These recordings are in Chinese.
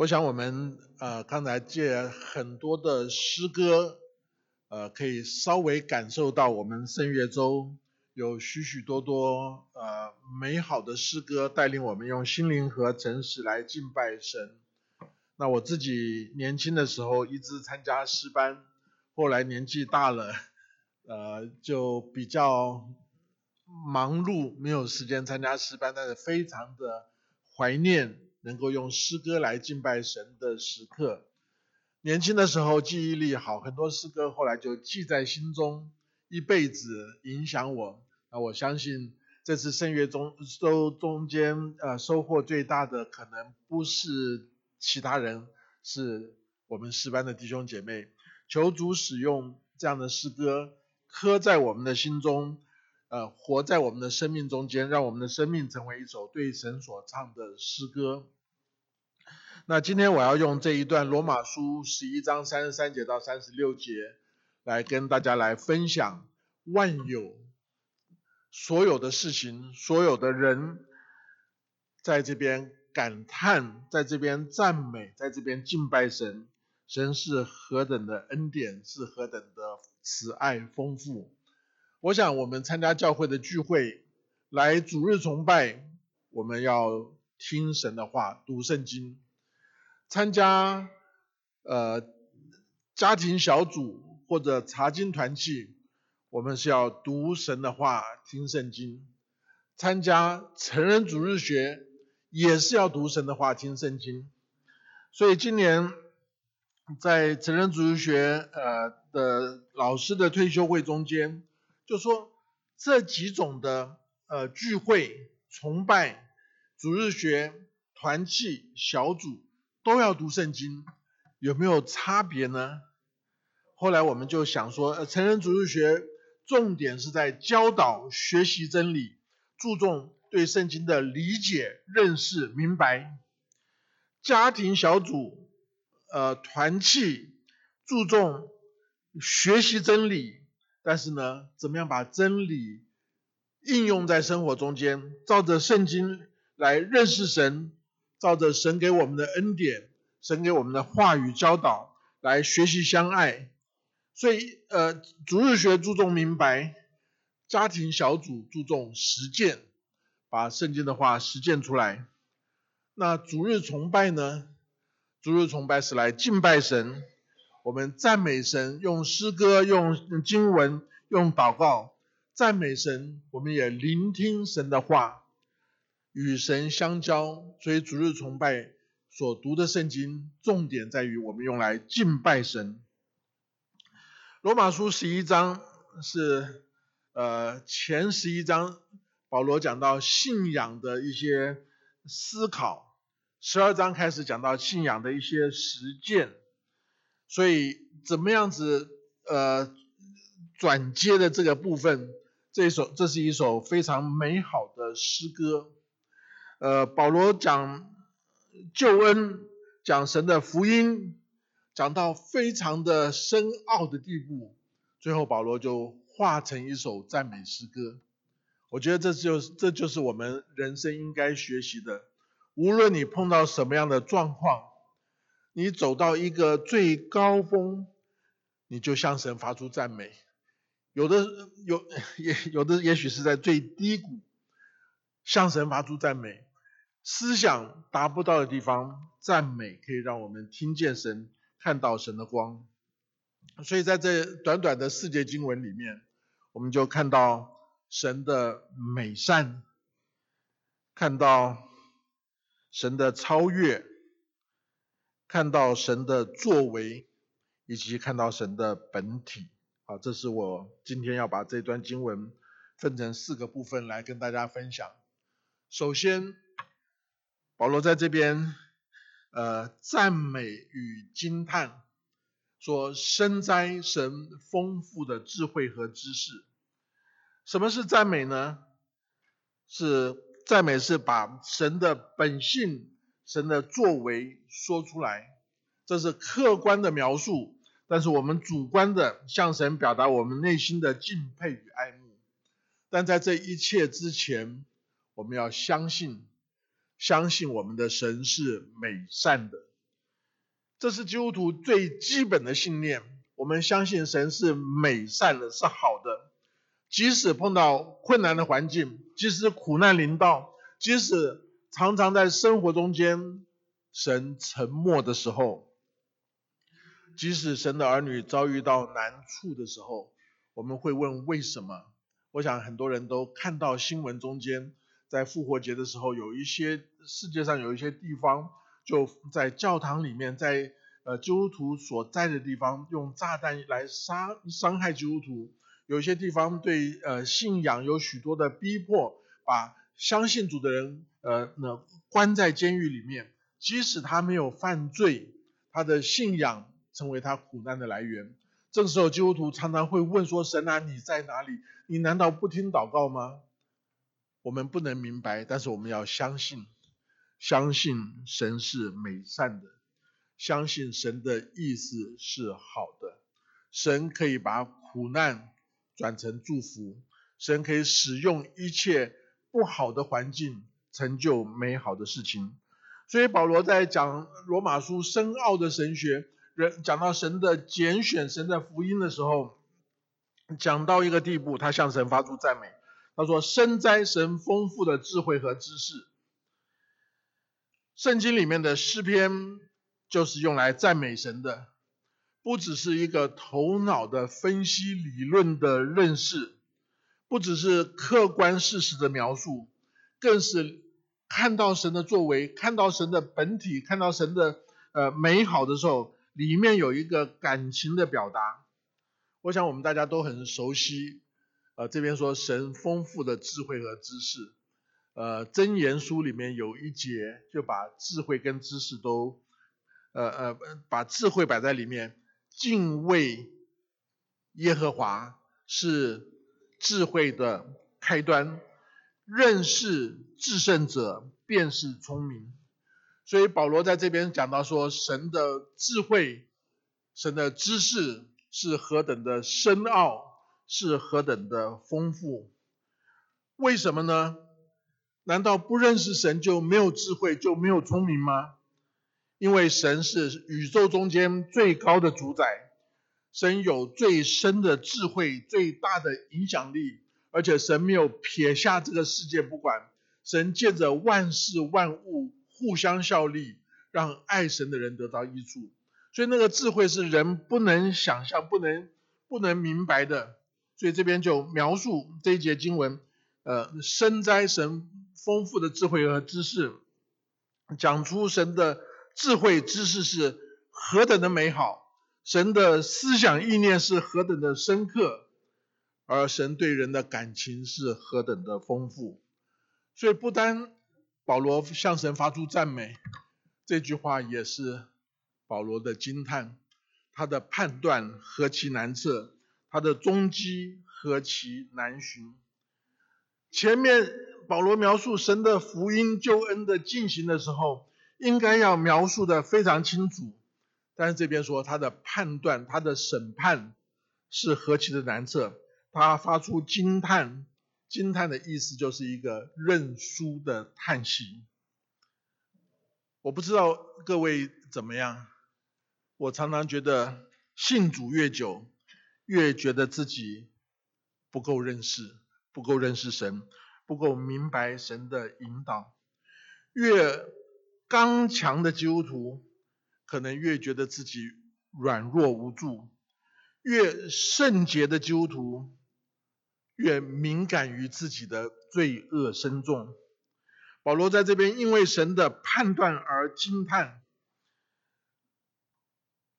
我想我们呃刚才借很多的诗歌，呃可以稍微感受到我们圣乐周有许许多多呃美好的诗歌带领我们用心灵和诚实来敬拜神。那我自己年轻的时候一直参加诗班，后来年纪大了，呃就比较忙碌，没有时间参加诗班，但是非常的怀念。能够用诗歌来敬拜神的时刻，年轻的时候记忆力好，很多诗歌后来就记在心中，一辈子影响我。那我相信这次圣乐中收中间呃收获最大的，可能不是其他人，是我们诗班的弟兄姐妹。求主使用这样的诗歌刻在我们的心中。呃，活在我们的生命中间，让我们的生命成为一首对神所唱的诗歌。那今天我要用这一段罗马书十一章三十三节到三十六节，来跟大家来分享万有所有的事情，所有的人，在这边感叹，在这边赞美，在这边敬拜神，神是何等的恩典，是何等的慈爱丰富。我想，我们参加教会的聚会，来主日崇拜，我们要听神的话，读圣经；参加呃家庭小组或者查经团契，我们是要读神的话，听圣经；参加成人主日学，也是要读神的话，听圣经。所以今年在成人主日学呃的老师的退休会中间。就说这几种的呃聚会、崇拜、主日学、团契、小组都要读圣经，有没有差别呢？后来我们就想说，呃，成人主日学重点是在教导、学习真理，注重对圣经的理解、认识、明白；家庭小组、呃团契注重学习真理。但是呢，怎么样把真理应用在生活中间？照着圣经来认识神，照着神给我们的恩典、神给我们的话语教导来学习相爱。所以，呃，逐日学注重明白，家庭小组注重实践，把圣经的话实践出来。那逐日崇拜呢？逐日崇拜是来敬拜神。我们赞美神，用诗歌、用经文、用祷告赞美神。我们也聆听神的话，与神相交。所以主日崇拜所读的圣经，重点在于我们用来敬拜神。罗马书十一章是呃前十一章，保罗讲到信仰的一些思考；十二章开始讲到信仰的一些实践。所以怎么样子呃转接的这个部分，这首这是一首非常美好的诗歌。呃，保罗讲救恩，讲神的福音，讲到非常的深奥的地步，最后保罗就化成一首赞美诗歌。我觉得这就是这就是我们人生应该学习的，无论你碰到什么样的状况。你走到一个最高峰，你就向神发出赞美；有的有也有的也许是在最低谷，向神发出赞美。思想达不到的地方，赞美可以让我们听见神，看到神的光。所以在这短短的四节经文里面，我们就看到神的美善，看到神的超越。看到神的作为，以及看到神的本体，好，这是我今天要把这段经文分成四个部分来跟大家分享。首先，保罗在这边，呃，赞美与惊叹，说深哉神丰富的智慧和知识。什么是赞美呢？是赞美是把神的本性。神的作为说出来，这是客观的描述，但是我们主观的向神表达我们内心的敬佩与爱慕。但在这一切之前，我们要相信，相信我们的神是美善的，这是基督徒最基本的信念。我们相信神是美善的，是好的。即使碰到困难的环境，即使苦难临到，即使常常在生活中间神沉默的时候，即使神的儿女遭遇到难处的时候，我们会问为什么？我想很多人都看到新闻中间，在复活节的时候，有一些世界上有一些地方就在教堂里面，在。呃，基督徒所在的地方用炸弹来杀伤害基督徒，有些地方对呃信仰有许多的逼迫，把相信主的人呃那关在监狱里面，即使他没有犯罪，他的信仰成为他苦难的来源。这个时候，基督徒常常会问说：“神啊，你在哪里？你难道不听祷告吗？”我们不能明白，但是我们要相信，相信神是美善的。相信神的意思是好的，神可以把苦难转成祝福，神可以使用一切不好的环境成就美好的事情。所以保罗在讲罗马书深奥的神学，人讲到神的拣选、神的福音的时候，讲到一个地步，他向神发出赞美。他说：“深哉神丰富的智慧和知识。”圣经里面的诗篇。就是用来赞美神的，不只是一个头脑的分析、理论的认识，不只是客观事实的描述，更是看到神的作为，看到神的本体，看到神的呃美好的时候，里面有一个感情的表达。我想我们大家都很熟悉，呃，这边说神丰富的智慧和知识，呃，箴言书里面有一节就把智慧跟知识都。呃呃，把智慧摆在里面，敬畏耶和华是智慧的开端，认识至圣者便是聪明。所以保罗在这边讲到说，神的智慧、神的知识是何等的深奥，是何等的丰富。为什么呢？难道不认识神就没有智慧，就没有聪明吗？因为神是宇宙中间最高的主宰，神有最深的智慧、最大的影响力，而且神没有撇下这个世界不管，神借着万事万物互相效力，让爱神的人得到益处。所以那个智慧是人不能想象、不能不能明白的。所以这边就描述这一节经文，呃，深哉神丰富的智慧和知识，讲出神的。智慧知识是何等的美好，神的思想意念是何等的深刻，而神对人的感情是何等的丰富。所以不单保罗向神发出赞美，这句话也是保罗的惊叹，他的判断何其难测，他的踪迹何其难寻。前面保罗描述神的福音救恩的进行的时候。应该要描述的非常清楚，但是这边说他的判断、他的审判是何其的难测，他发出惊叹，惊叹的意思就是一个认输的叹息。我不知道各位怎么样，我常常觉得信主越久，越觉得自己不够认识，不够认识神，不够明白神的引导，越。刚强的基督徒可能越觉得自己软弱无助，越圣洁的基督徒越敏感于自己的罪恶深重。保罗在这边因为神的判断而惊叹，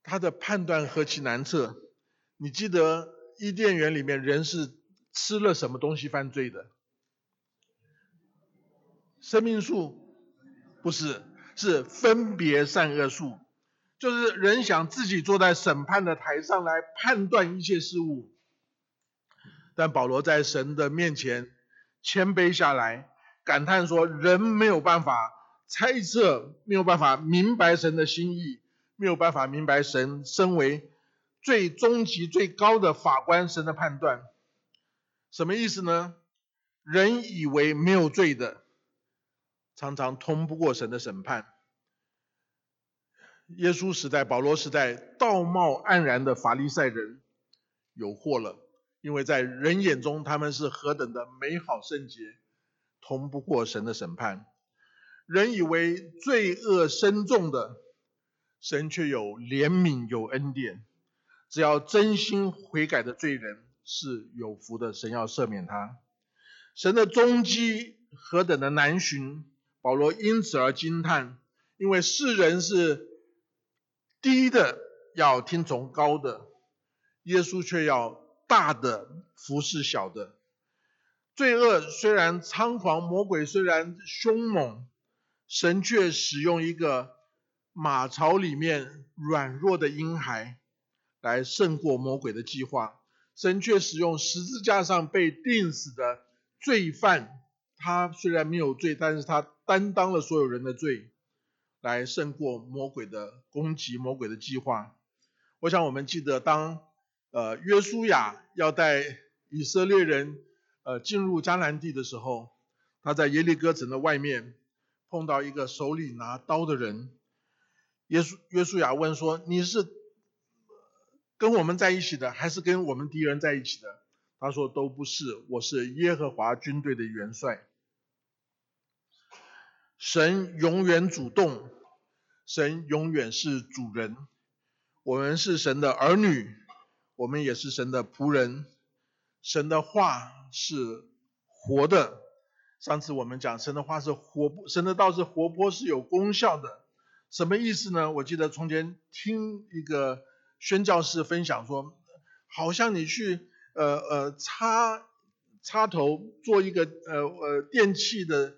他的判断何其难测！你记得伊甸园里面人是吃了什么东西犯罪的？生命树？不是。是分别善恶树，就是人想自己坐在审判的台上来判断一切事物，但保罗在神的面前谦卑下来，感叹说：人没有办法猜测，没有办法明白神的心意，没有办法明白神身为最终极最高的法官神的判断，什么意思呢？人以为没有罪的。常常通不过神的审判，耶稣时代、保罗时代，道貌岸然的法利赛人有祸了，因为在人眼中他们是何等的美好圣洁，同不过神的审判。人以为罪恶深重的，神却有怜悯有恩典，只要真心悔改的罪人是有福的，神要赦免他。神的踪迹何等的难寻，保罗因此而惊叹，因为世人是低的要听从高的，耶稣却要大的服侍小的。罪恶虽然猖狂，魔鬼虽然凶猛，神却使用一个马槽里面软弱的婴孩来胜过魔鬼的计划。神却使用十字架上被钉死的。罪犯，他虽然没有罪，但是他担当了所有人的罪，来胜过魔鬼的攻击、魔鬼的计划。我想我们记得，当呃约书亚要带以色列人呃进入迦南地的时候，他在耶利哥城的外面碰到一个手里拿刀的人。耶稣约书亚问说：“你是跟我们在一起的，还是跟我们敌人在一起的？”他说：“都不是，我是耶和华军队的元帅。神永远主动，神永远是主人。我们是神的儿女，我们也是神的仆人。神的话是活的。上次我们讲神的话是活，神的道是活泼，是有功效的。什么意思呢？我记得从前听一个宣教士分享说，好像你去。”呃呃，插插头做一个呃呃电器的，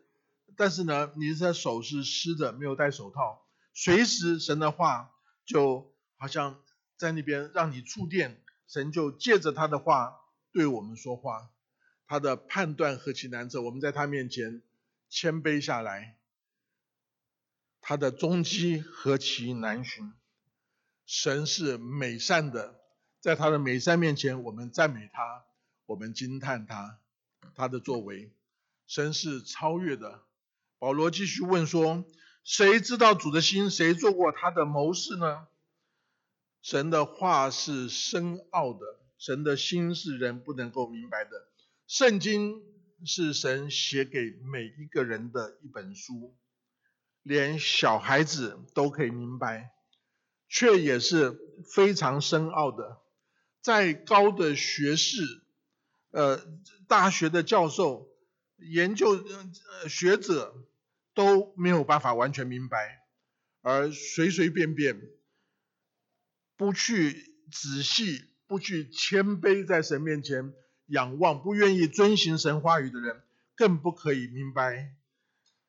但是呢，你的手是湿的，没有戴手套，随时神的话就好像在那边让你触电，神就借着他的话对我们说话，他的判断何其难测，我们在他面前谦卑下来，他的踪迹何其难寻，神是美善的。在他的美善面前，我们赞美他，我们惊叹他，他的作为，神是超越的。保罗继续问说：谁知道主的心？谁做过他的谋士呢？神的话是深奥的，神的心是人不能够明白的。圣经是神写给每一个人的一本书，连小孩子都可以明白，却也是非常深奥的。再高的学士，呃，大学的教授、研究呃学者都没有办法完全明白，而随随便便不去仔细、不去谦卑在神面前仰望、不愿意遵行神话语的人，更不可以明白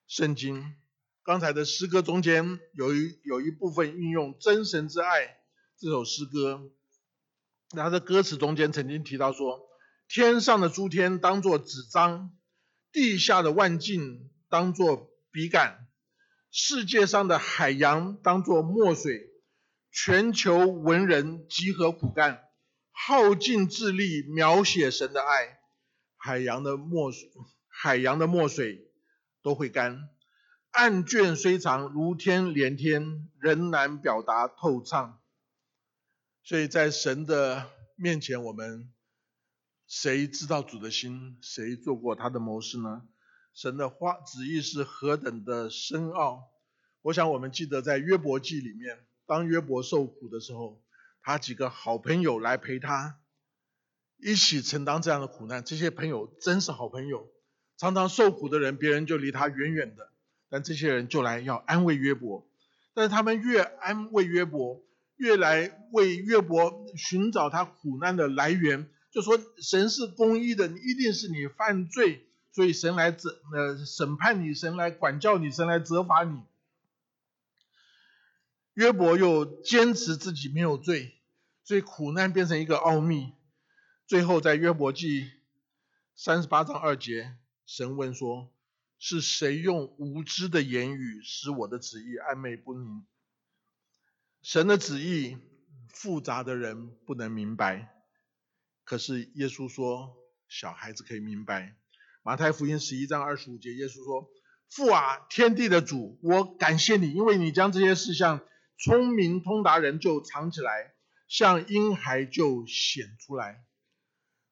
圣经。刚才的诗歌中间有一有一部分运用“真神之爱”这首诗歌。他的歌词中间曾经提到说：“天上的诸天当作纸张，地下的万境当作笔杆，世界上的海洋当作墨水，全球文人集合苦干，耗尽智力描写神的爱，海洋的墨水，海洋的墨水都会干。案卷虽长如天连天，仍难表达透畅。”所以在神的面前，我们谁知道主的心？谁做过他的谋士呢？神的话旨意是何等的深奥？我想我们记得在约伯记里面，当约伯受苦的时候，他几个好朋友来陪他一起承担这样的苦难。这些朋友真是好朋友，常常受苦的人，别人就离他远远的，但这些人就来要安慰约伯。但是他们越安慰约伯。越来为约伯寻找他苦难的来源，就说神是公义的，你一定是你犯罪，所以神来责呃审判你，神来管教你，神来责罚你。约伯又坚持自己没有罪，所以苦难变成一个奥秘。最后在约伯记三十八章二节，神问说：是谁用无知的言语使我的旨意暧昧不明？神的旨意复杂的人不能明白，可是耶稣说小孩子可以明白。马太福音十一章二十五节，耶稣说：“父啊，天地的主，我感谢你，因为你将这些事项聪明通达人就藏起来，像婴孩就显出来。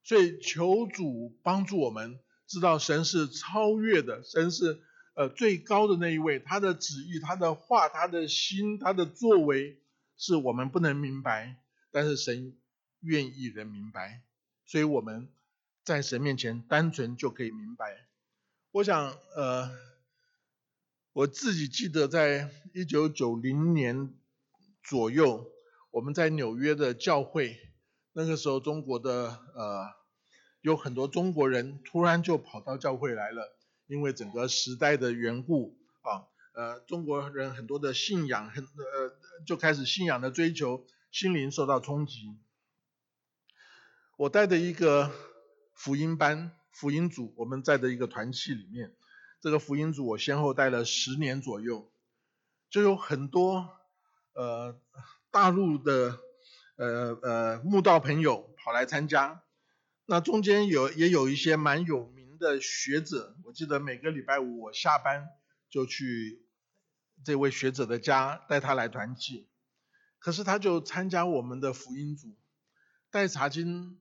所以求主帮助我们知道神是超越的，神是呃最高的那一位，他的旨意、他的话、他的心、他的作为是我们不能明白，但是神愿意人明白，所以我们在神面前单纯就可以明白。我想呃，我自己记得在一九九零年左右，我们在纽约的教会。那个时候，中国的呃有很多中国人突然就跑到教会来了，因为整个时代的缘故啊，呃中国人很多的信仰很呃就开始信仰的追求，心灵受到冲击。我带的一个福音班福音组，我们在的一个团契里面，这个福音组我先后带了十年左右，就有很多呃大陆的。呃呃，慕道朋友跑来参加，那中间有也有一些蛮有名的学者，我记得每个礼拜五我下班就去这位学者的家带他来团契，可是他就参加我们的福音组带查经，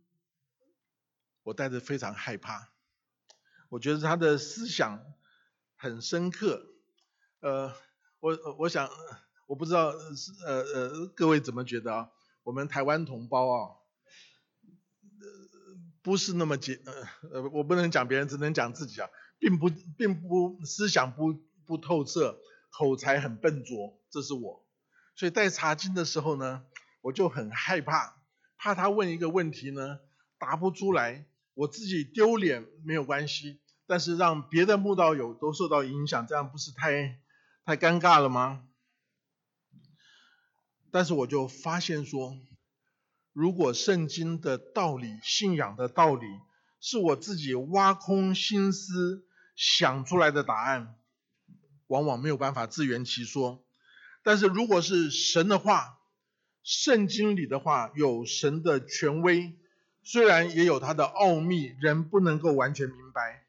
我带着非常害怕，我觉得他的思想很深刻，呃，我我想我不知道呃呃各位怎么觉得啊？我们台湾同胞啊，呃，不是那么简，呃呃，我不能讲别人，只能讲自己啊，并不，并不思想不不透彻，口才很笨拙，这是我。所以带查经的时候呢，我就很害怕，怕他问一个问题呢，答不出来，我自己丢脸没有关系，但是让别的慕道友都受到影响，这样不是太太尴尬了吗？但是我就发现说，如果圣经的道理、信仰的道理是我自己挖空心思想出来的答案，往往没有办法自圆其说。但是如果是神的话，圣经里的话有神的权威，虽然也有它的奥秘，人不能够完全明白，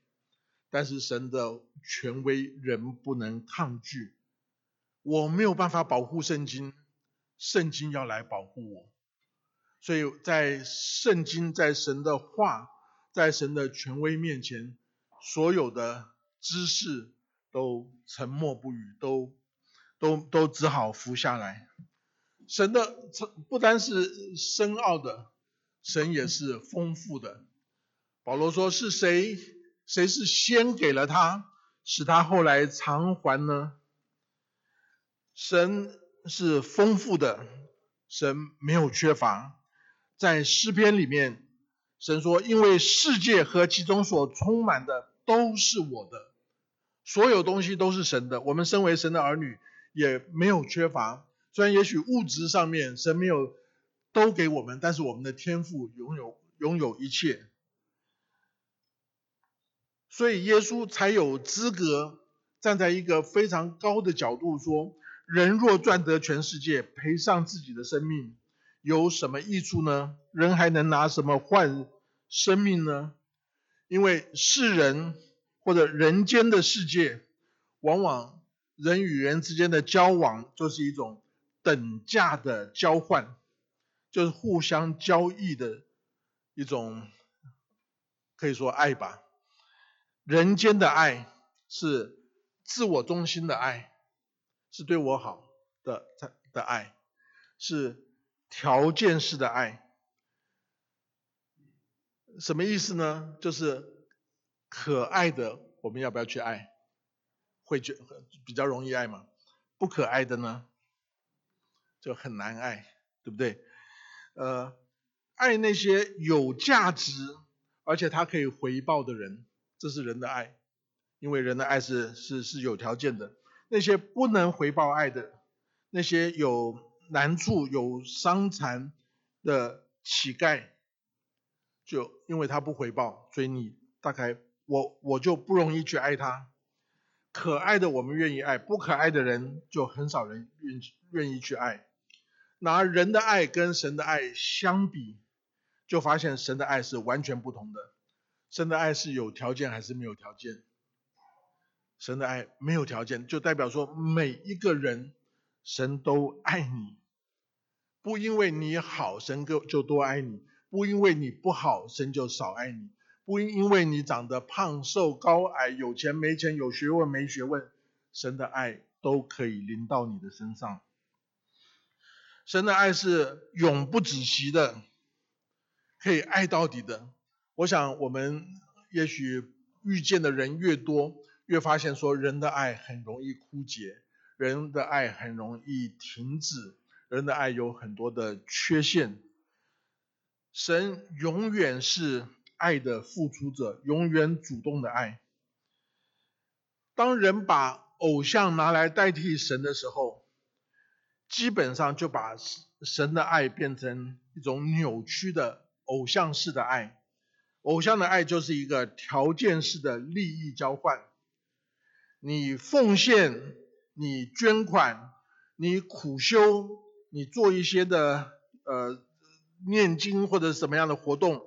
但是神的权威人不能抗拒。我没有办法保护圣经。圣经要来保护我，所以在圣经、在神的话、在神的权威面前，所有的知识都沉默不语，都都都只好服下来。神的不单是深奥的，神也是丰富的。保罗说：“是谁？谁是先给了他，使他后来偿还呢？”神。是丰富的，神没有缺乏。在诗篇里面，神说：“因为世界和其中所充满的都是我的，所有东西都是神的。我们身为神的儿女，也没有缺乏。虽然也许物质上面神没有都给我们，但是我们的天赋拥有拥有一切，所以耶稣才有资格站在一个非常高的角度说。”人若赚得全世界，赔上自己的生命，有什么益处呢？人还能拿什么换生命呢？因为世人或者人间的世界，往往人与人之间的交往就是一种等价的交换，就是互相交易的一种，可以说爱吧。人间的爱是自我中心的爱。是对我好的的爱，是条件式的爱，什么意思呢？就是可爱的，我们要不要去爱？会觉比较容易爱吗？不可爱的呢，就很难爱，对不对？呃，爱那些有价值而且他可以回报的人，这是人的爱，因为人的爱是是是有条件的。那些不能回报爱的，那些有难处、有伤残的乞丐，就因为他不回报，所以你大概我我就不容易去爱他。可爱的我们愿意爱，不可爱的人就很少人愿愿意去爱。拿人的爱跟神的爱相比，就发现神的爱是完全不同的。神的爱是有条件还是没有条件？神的爱没有条件，就代表说每一个人神都爱你。不因为你好，神就就多爱你；不因为你不好，神就少爱你；不因为你长得胖瘦高矮、有钱没钱、有学问没学问，神的爱都可以临到你的身上。神的爱是永不止息的，可以爱到底的。我想我们也许遇见的人越多，越发现说人的爱很容易枯竭，人的爱很容易停止。人的爱有很多的缺陷，神永远是爱的付出者，永远主动的爱。当人把偶像拿来代替神的时候，基本上就把神的爱变成一种扭曲的偶像式的爱。偶像的爱就是一个条件式的利益交换，你奉献，你捐款，你苦修。你做一些的呃念经或者什么样的活动，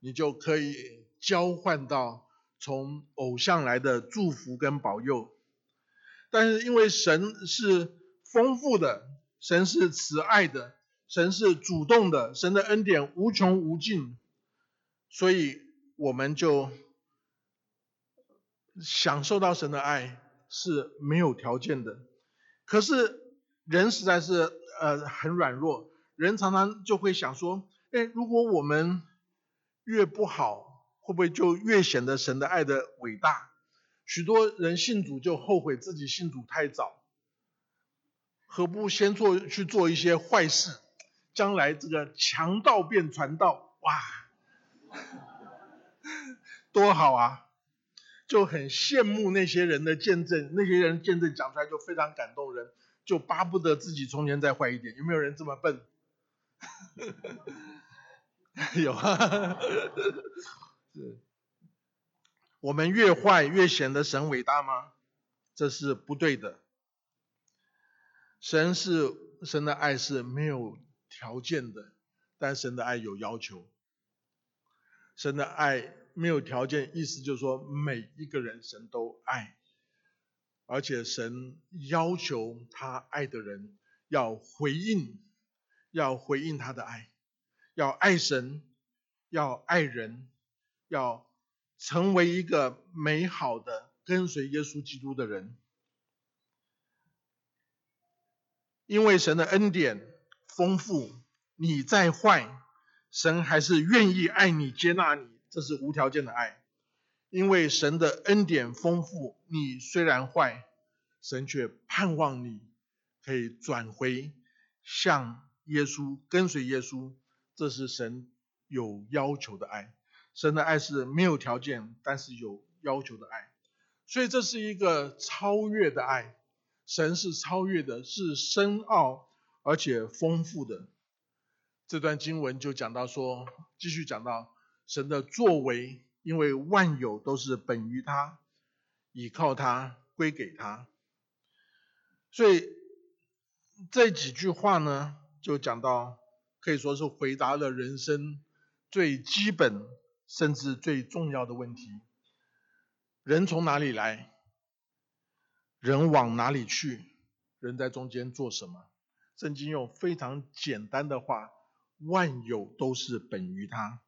你就可以交换到从偶像来的祝福跟保佑。但是因为神是丰富的，神是慈爱的，神是主动的，神的恩典无穷无尽，所以我们就享受到神的爱是没有条件的。可是人实在是。呃，很软弱，人常常就会想说，哎，如果我们越不好，会不会就越显得神的爱的伟大？许多人信主就后悔自己信主太早，何不先做去做一些坏事，将来这个强盗变传道，哇，多好啊！就很羡慕那些人的见证，那些人见证讲出来就非常感动人。就巴不得自己从前再坏一点，有没有人这么笨？有啊，我们越坏越显得神伟大吗？这是不对的。神是神的爱是没有条件的，但神的爱有要求。神的爱没有条件，意思就是说每一个人神都爱。而且神要求他爱的人要回应，要回应他的爱，要爱神，要爱人，要成为一个美好的跟随耶稣基督的人。因为神的恩典丰富，你再坏，神还是愿意爱你、接纳你，这是无条件的爱。因为神的恩典丰富，你虽然坏，神却盼望你可以转回向耶稣，跟随耶稣。这是神有要求的爱。神的爱是没有条件，但是有要求的爱。所以这是一个超越的爱。神是超越的，是深奥而且丰富的。这段经文就讲到说，继续讲到神的作为。因为万有都是本于他，倚靠他，归给他，所以这几句话呢，就讲到可以说是回答了人生最基本甚至最重要的问题：人从哪里来？人往哪里去？人在中间做什么？圣经用非常简单的话：万有都是本于他。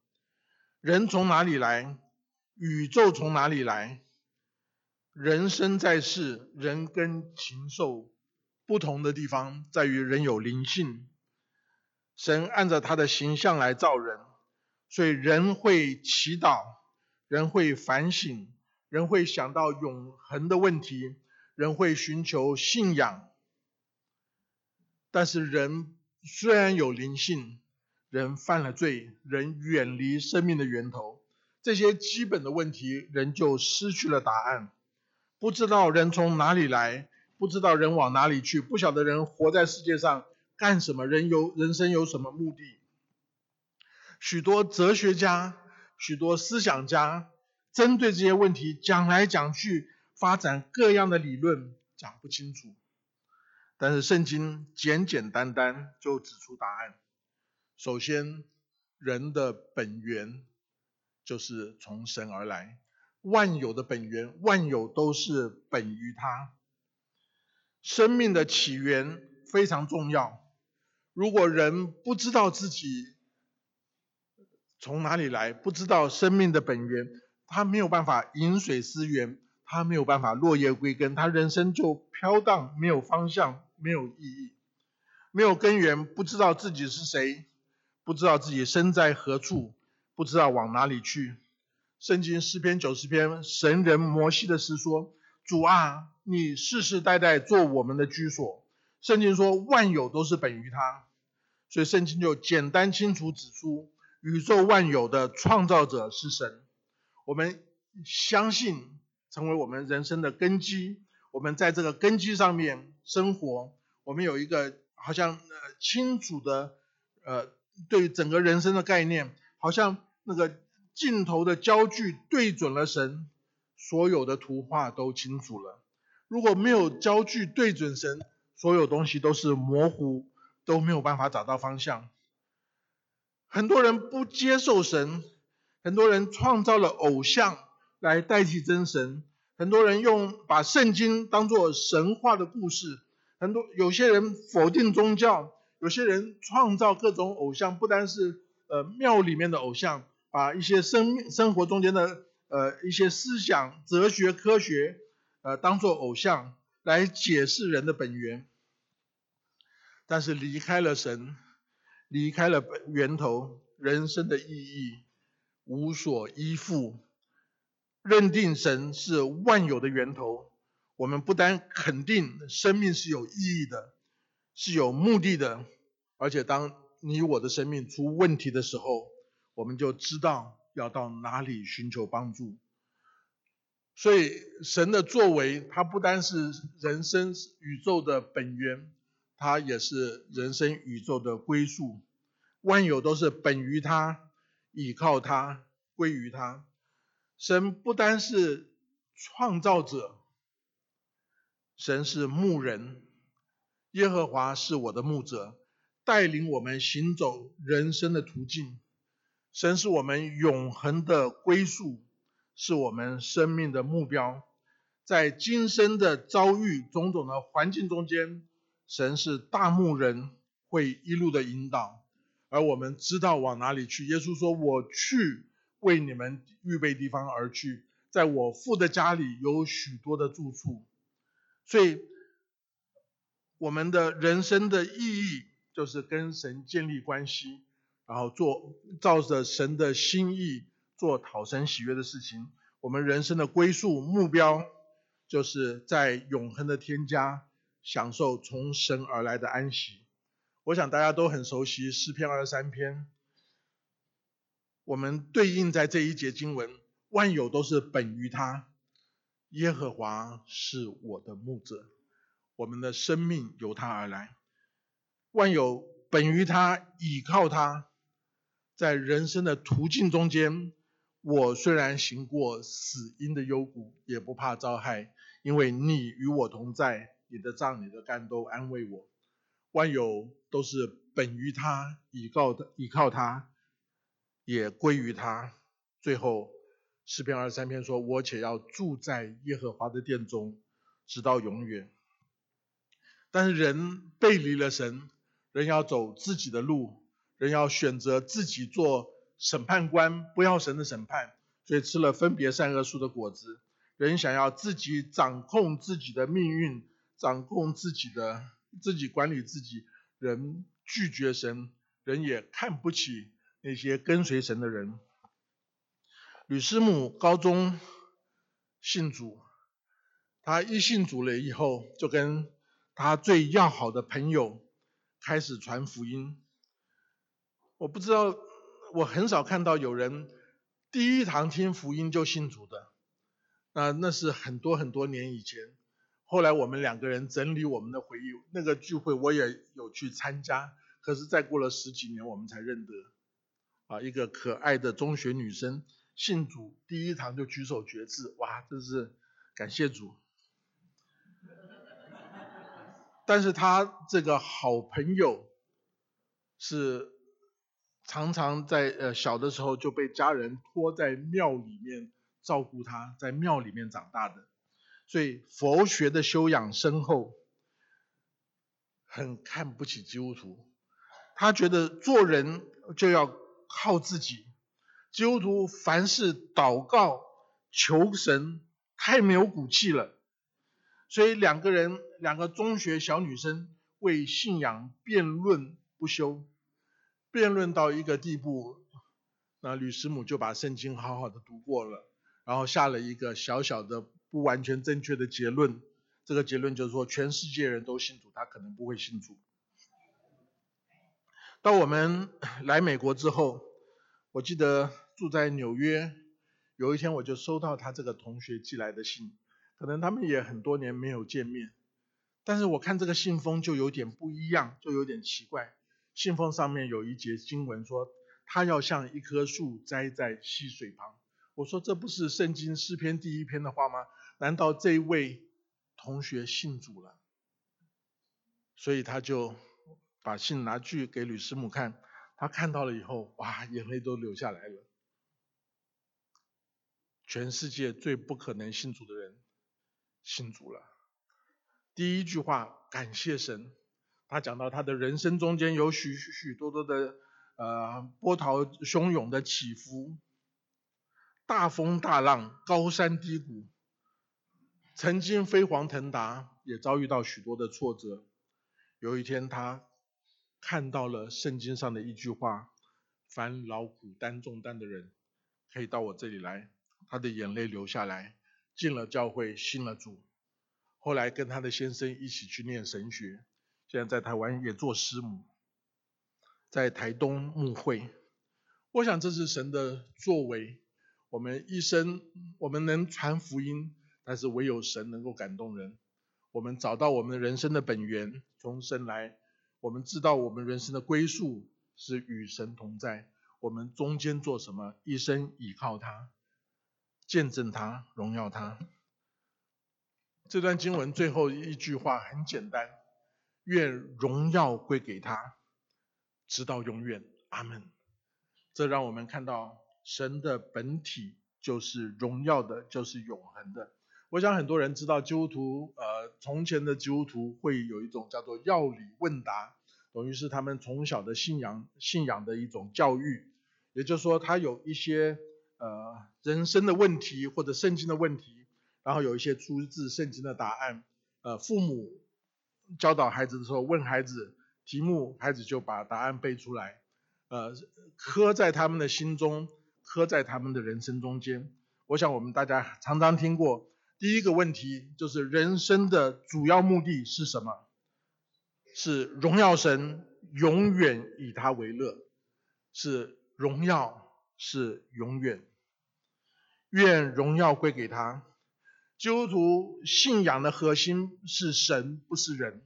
人从哪里来？宇宙从哪里来？人生在世，人跟禽兽不同的地方在于人有灵性。神按照他的形象来造人，所以人会祈祷，人会反省，人会想到永恒的问题，人会寻求信仰。但是人虽然有灵性，人犯了罪，人远离生命的源头。这些基本的问题，人就失去了答案，不知道人从哪里来，不知道人往哪里去，不晓得人活在世界上干什么，人有人生有什么目的。许多哲学家、许多思想家针对这些问题讲来讲去，发展各样的理论，讲不清楚。但是圣经简简单单就指出答案。首先，人的本源。就是从神而来，万有的本源，万有都是本于他。生命的起源非常重要。如果人不知道自己从哪里来，不知道生命的本源，他没有办法饮水思源，他没有办法落叶归根，他人生就飘荡，没有方向，没有意义，没有根源，不知道自己是谁，不知道自己身在何处，不知道往哪里去。圣经诗篇九十篇，神人摩西的诗说：“主啊，你世世代代做我们的居所。”圣经说万有都是本于他，所以圣经就简单清楚指出，宇宙万有的创造者是神。我们相信成为我们人生的根基，我们在这个根基上面生活，我们有一个好像呃清楚的呃对整个人生的概念，好像那个镜头的焦距对准了神，所有的图画都清楚了。如果没有焦距对准神，所有东西都是模糊，都没有办法找到方向。很多人不接受神，很多人创造了偶像来代替真神，很多人用把圣经当作神话的故事，很多有些人否定宗教，有些人创造各种偶像，不单是呃庙里面的偶像，把一些生命生活中间的呃一些思想、哲学、科学呃当做偶像。来解释人的本源，但是离开了神，离开了本源头，人生的意义无所依附。认定神是万有的源头，我们不单肯定生命是有意义的，是有目的的，而且当你我的生命出问题的时候，我们就知道要到哪里寻求帮助。所以神的作为，它不单是人生宇宙的本源，它也是人生宇宙的归宿。万有都是本于他，倚靠他，归于他。神不单是创造者，神是牧人，耶和华是我的牧者，带领我们行走人生的途径。神是我们永恒的归宿。是我们生命的目标，在今生的遭遇种种的环境中间，神是大牧人，会一路的引导，而我们知道往哪里去。耶稣说：“我去为你们预备地方而去，在我父的家里有许多的住处。”所以，我们的人生的意义就是跟神建立关系，然后做照着神的心意。做讨神喜悦的事情，我们人生的归宿目标，就是在永恒的天家享受从神而来的安息。我想大家都很熟悉诗篇二十三篇，我们对应在这一节经文，万有都是本于他，耶和华是我的牧者，我们的生命由他而来，万有本于他，倚靠他，在人生的途径中间。我虽然行过死荫的幽谷，也不怕遭害，因为你与我同在，你的杖、你的竿都安慰我。万有都是本于他，倚靠的，倚靠他，也归于他。最后诗篇二十三篇说：“我且要住在耶和华的殿中，直到永远。”但是人背离了神，人要走自己的路，人要选择自己做。审判官不要神的审判，所以吃了分别善恶树的果子。人想要自己掌控自己的命运，掌控自己的自己管理自己。人拒绝神，人也看不起那些跟随神的人。吕师母高中信主，他一信主了以后，就跟他最要好的朋友开始传福音。我不知道。我很少看到有人第一堂听福音就信主的，那那是很多很多年以前。后来我们两个人整理我们的回忆，那个聚会我也有去参加，可是再过了十几年我们才认得。啊，一个可爱的中学女生信主，第一堂就举手决志，哇，真是感谢主。但是他这个好朋友是。常常在呃小的时候就被家人托在庙里面照顾他，在庙里面长大的，所以佛学的修养深厚，很看不起基督徒，他觉得做人就要靠自己，基督徒凡事祷告求神太没有骨气了，所以两个人两个中学小女生为信仰辩论不休，辩论到一个地步，那吕师母就把圣经好好的读过了，然后下了一个小小的不完全正确的结论。这个结论就是说，全世界人都信主，他可能不会信主。当我们来美国之后，我记得住在纽约，有一天我就收到他这个同学寄来的信，可能他们也很多年没有见面，但是我看这个信封就有点不一样，就有点奇怪。信封上面有一节经文说，他要像一棵树栽在溪水旁。我说这不是圣经诗篇第一篇的话吗？难道这位？同学信主了，所以他就把信拿去给吕师母看，他看到了以后，哇，眼泪都流下来了。全世界最不可能信主的人信主了。第一句话，感谢神。他讲到他的人生中间有许许许多多的呃波涛汹涌的起伏，大风大浪，高山低谷。曾经飞黄腾达，也遭遇到许多的挫折。有一天，他看到了圣经上的一句话：“凡劳苦担重担的人，可以到我这里来。”他的眼泪流下来，进了教会，信了主。后来跟他的先生一起去念神学，现在在台湾也做师母，在台东牧会。我想这是神的作为。我们一生，我们能传福音。但是唯有神能够感动人。我们找到我们人生的本源，从生来，我们知道我们人生的归宿是与神同在。我们中间做什么？一生倚靠他，见证他，荣耀他。这段经文最后一句话很简单：愿荣耀归给他，直到永远。阿门。这让我们看到神的本体就是荣耀的，就是永恒的。我想很多人知道基督徒，呃，从前的基督徒会有一种叫做要理问答，等于是他们从小的信仰信仰的一种教育。也就是说，他有一些呃人生的问题或者圣经的问题，然后有一些出自圣经的答案。呃，父母教导孩子的时候问孩子题目，孩子就把答案背出来，呃，刻在他们的心中，刻在他们的人生中间。我想我们大家常常听过。第一个问题就是人生的主要目的是什么？是荣耀神，永远以他为乐，是荣耀，是永远，愿荣耀归给他。基督徒信仰的核心是神，不是人。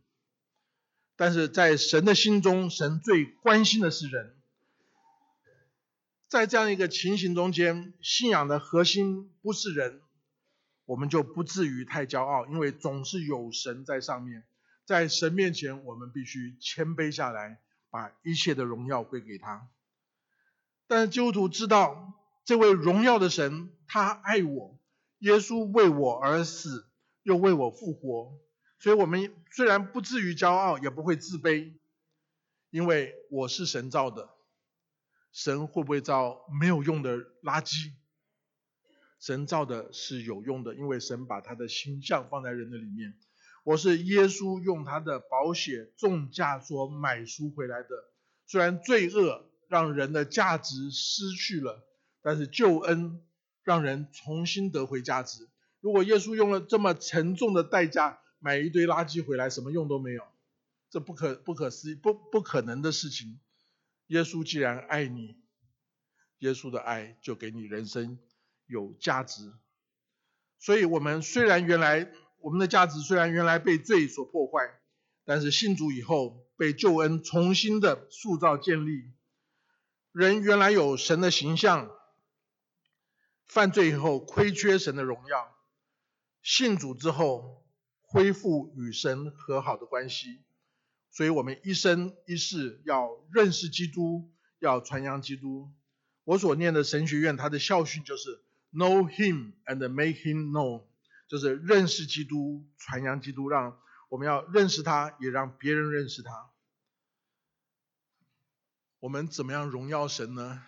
但是在神的心中，神最关心的是人。在这样一个情形中间，信仰的核心不是人。我们就不至于太骄傲，因为总是有神在上面，在神面前，我们必须谦卑下来，把一切的荣耀归给他。但是基督徒知道，这位荣耀的神，他爱我，耶稣为我而死，又为我复活，所以我们虽然不至于骄傲，也不会自卑，因为我是神造的，神会不会造没有用的垃圾？神造的是有用的，因为神把他的形象放在人的里面。我是耶稣用他的宝血重价所买赎回来的。虽然罪恶让人的价值失去了，但是救恩让人重新得回价值。如果耶稣用了这么沉重的代价买一堆垃圾回来，什么用都没有，这不可不可思议、不不可能的事情。耶稣既然爱你，耶稣的爱就给你人生。有价值，所以我们虽然原来我们的价值虽然原来被罪所破坏，但是信主以后被救恩重新的塑造建立。人原来有神的形象，犯罪以后亏缺神的荣耀，信主之后恢复与神和好的关系。所以我们一生一世要认识基督，要传扬基督。我所念的神学院，它的校训就是。Know him and make him known，就是认识基督，传扬基督，让我们要认识他，也让别人认识他。我们怎么样荣耀神呢？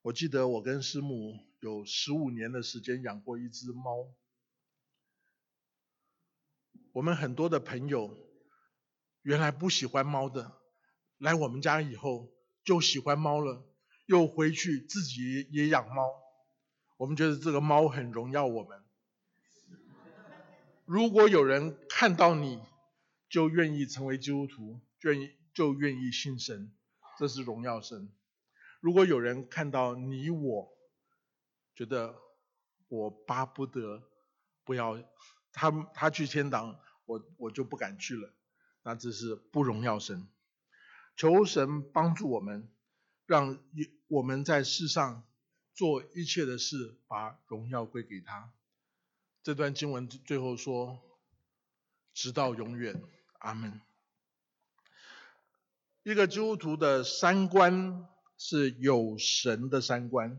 我记得我跟师母有十五年的时间养过一只猫。我们很多的朋友原来不喜欢猫的，来我们家以后就喜欢猫了，又回去自己也养猫。我们觉得这个猫很荣耀我们。如果有人看到你就愿意成为基督徒，愿意就愿意信神，这是荣耀神。如果有人看到你我，觉得我巴不得不要他他去天堂。我我就不敢去了，那这是不荣耀神。求神帮助我们，让我们在世上做一切的事，把荣耀归给他。这段经文最后说，直到永远，阿门。一个基督徒的三观是有神的三观。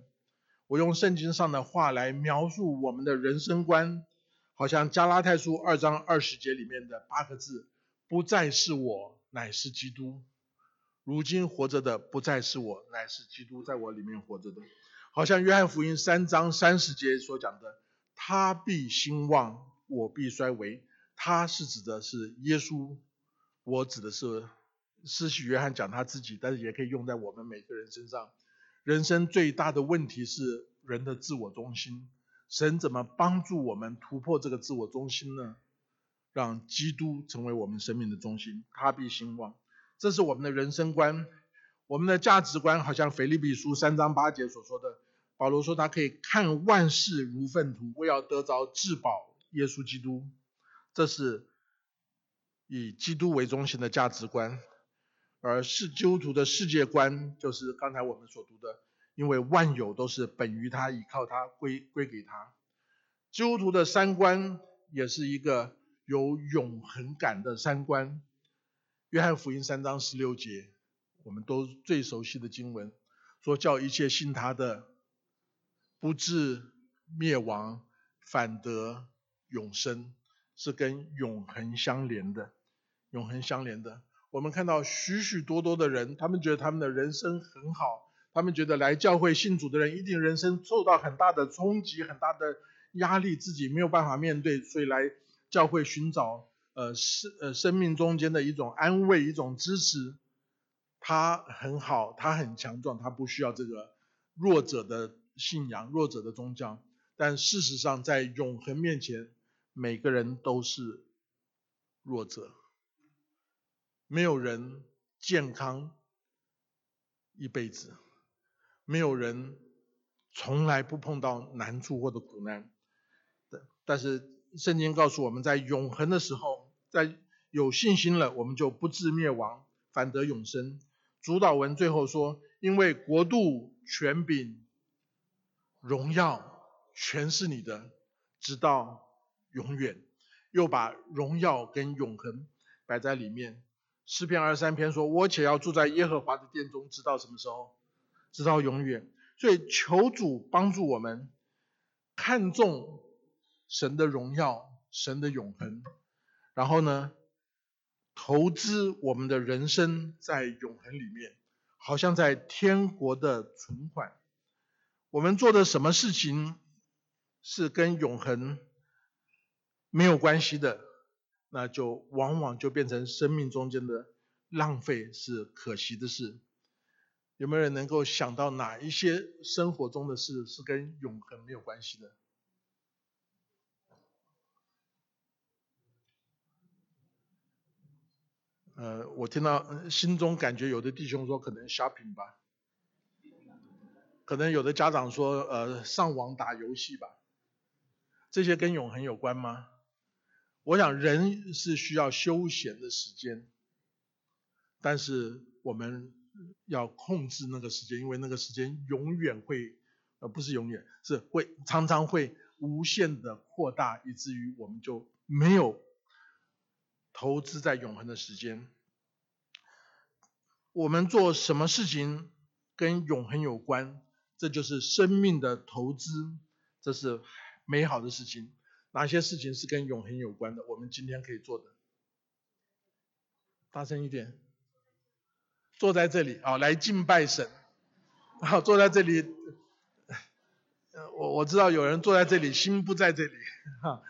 我用圣经上的话来描述我们的人生观。好像加拉太书二章二十节里面的八个字：“不再是我，乃是基督。如今活着的不再是我，乃是基督在我里面活着的。”好像约翰福音三章三十节所讲的：“他必兴旺，我必衰微。”他是指的是耶稣，我指的是施洗约翰讲他自己，但是也可以用在我们每个人身上。人生最大的问题是人的自我中心。神怎么帮助我们突破这个自我中心呢？让基督成为我们生命的中心，他必兴旺。这是我们的人生观，我们的价值观。好像腓立比书三章八节所说的，保罗说他可以看万事如粪土，为要得着至宝耶稣基督。这是以基督为中心的价值观，而是基督徒的世界观，就是刚才我们所读的。因为万有都是本于他，依靠他，归归给他。基督徒的三观也是一个有永恒感的三观。约翰福音三章十六节，我们都最熟悉的经文，说叫一切信他的，不至灭亡，反得永生，是跟永恒相连的。永恒相连的，我们看到许许多多的人，他们觉得他们的人生很好。他们觉得来教会信主的人一定人生受到很大的冲击、很大的压力，自己没有办法面对，所以来教会寻找呃生呃生命中间的一种安慰、一种支持。他很好，他很强壮，他不需要这个弱者的信仰、弱者的宗教。但事实上，在永恒面前，每个人都是弱者，没有人健康一辈子。没有人从来不碰到难处或者苦难，但但是圣经告诉我们在永恒的时候，在有信心了，我们就不至灭亡，反得永生。主导文最后说：因为国度、权柄、荣耀全是你的，直到永远。又把荣耀跟永恒摆在里面。诗篇二十三篇说：我且要住在耶和华的殿中，直到什么时候？直到永远，所以求主帮助我们看重神的荣耀、神的永恒，然后呢，投资我们的人生在永恒里面，好像在天国的存款。我们做的什么事情是跟永恒没有关系的，那就往往就变成生命中间的浪费，是可惜的事。有没有人能够想到哪一些生活中的事是跟永恒没有关系的？呃，我听到心中感觉有的弟兄说可能 shopping 吧，可能有的家长说呃上网打游戏吧，这些跟永恒有关吗？我想人是需要休闲的时间，但是我们。要控制那个时间，因为那个时间永远会，呃，不是永远，是会常常会无限的扩大，以至于我们就没有投资在永恒的时间。我们做什么事情跟永恒有关，这就是生命的投资，这是美好的事情。哪些事情是跟永恒有关的？我们今天可以做的。大声一点。坐在这里啊，来敬拜神。好，坐在这里，我我知道有人坐在这里，心不在这里。哈，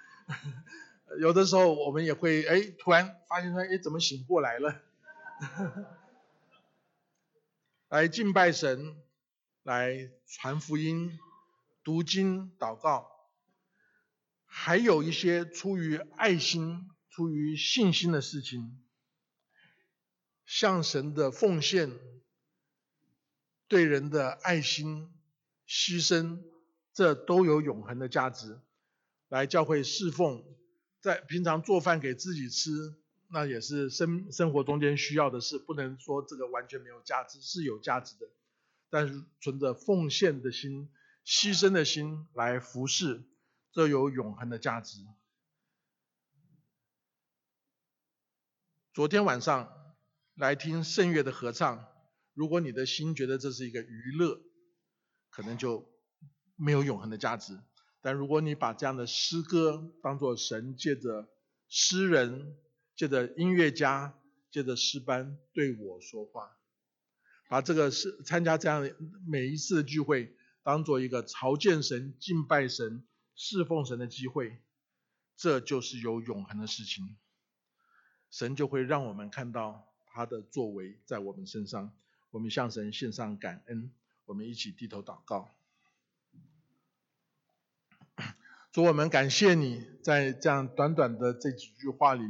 有的时候我们也会哎，突然发现说，哎，怎么醒过来了？来敬拜神，来传福音、读经、祷告，还有一些出于爱心、出于信心的事情。向神的奉献，对人的爱心、牺牲，这都有永恒的价值。来教会侍奉，在平常做饭给自己吃，那也是生生活中间需要的事，不能说这个完全没有价值，是有价值的。但是存着奉献的心、牺牲的心来服侍，这有永恒的价值。昨天晚上。来听圣乐的合唱，如果你的心觉得这是一个娱乐，可能就没有永恒的价值。但如果你把这样的诗歌当作神借着诗人、借着音乐家、借着诗班对我说话，把这个是参加这样的每一次的聚会当做一个朝见神、敬拜神、侍奉神的机会，这就是有永恒的事情。神就会让我们看到。他的作为在我们身上，我们向神献上感恩，我们一起低头祷告。主，我们感谢你在这样短短的这几句话里。